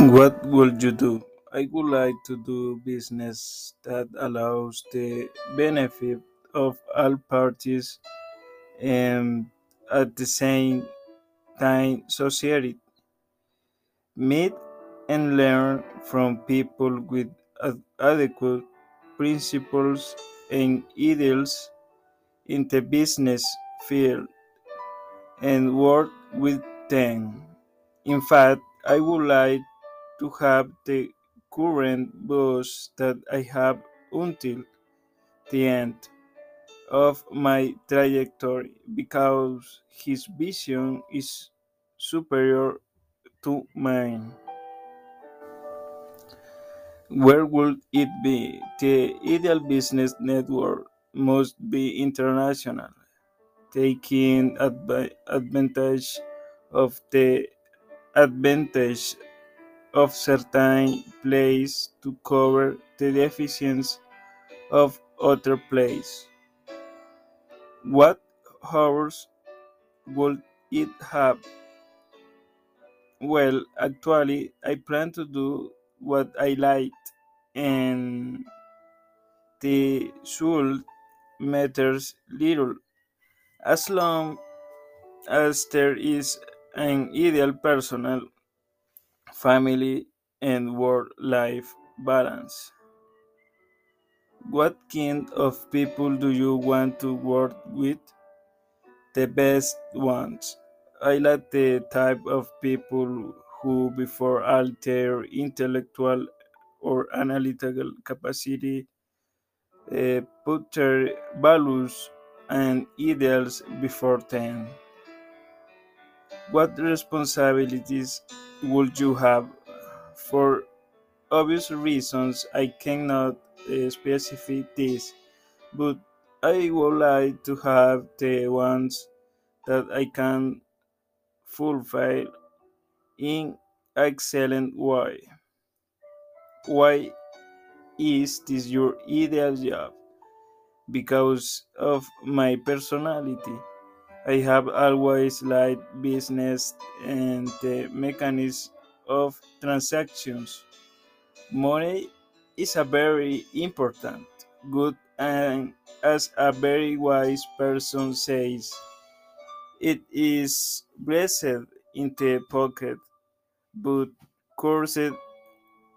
What would you do? I would like to do business that allows the benefit of all parties and at the same time society. Meet and learn from people with ad- adequate principles and ideals in the business field and work with them. In fact, I would like to have the current boss that I have until the end of my trajectory because his vision is superior to mine. Where would it be? The ideal business network must be international, taking advantage of the advantage of certain place to cover the deficiencies of other place. What hours would it have? Well, actually, I plan to do what I like, and the result matters little as long as there is an ideal personal, family, and work life balance. What kind of people do you want to work with? The best ones. I like the type of people who, before all their intellectual or analytical capacity, uh, put their values and ideals before them. What responsibilities would you have? For obvious reasons, I cannot uh, specify this, but I would like to have the ones that I can fulfill in excellent way. Why is this your ideal job? Because of my personality. I have always liked business and the mechanism of transactions. Money is a very important, good, and as a very wise person says, it is blessed in the pocket, but cursed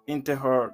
in the heart.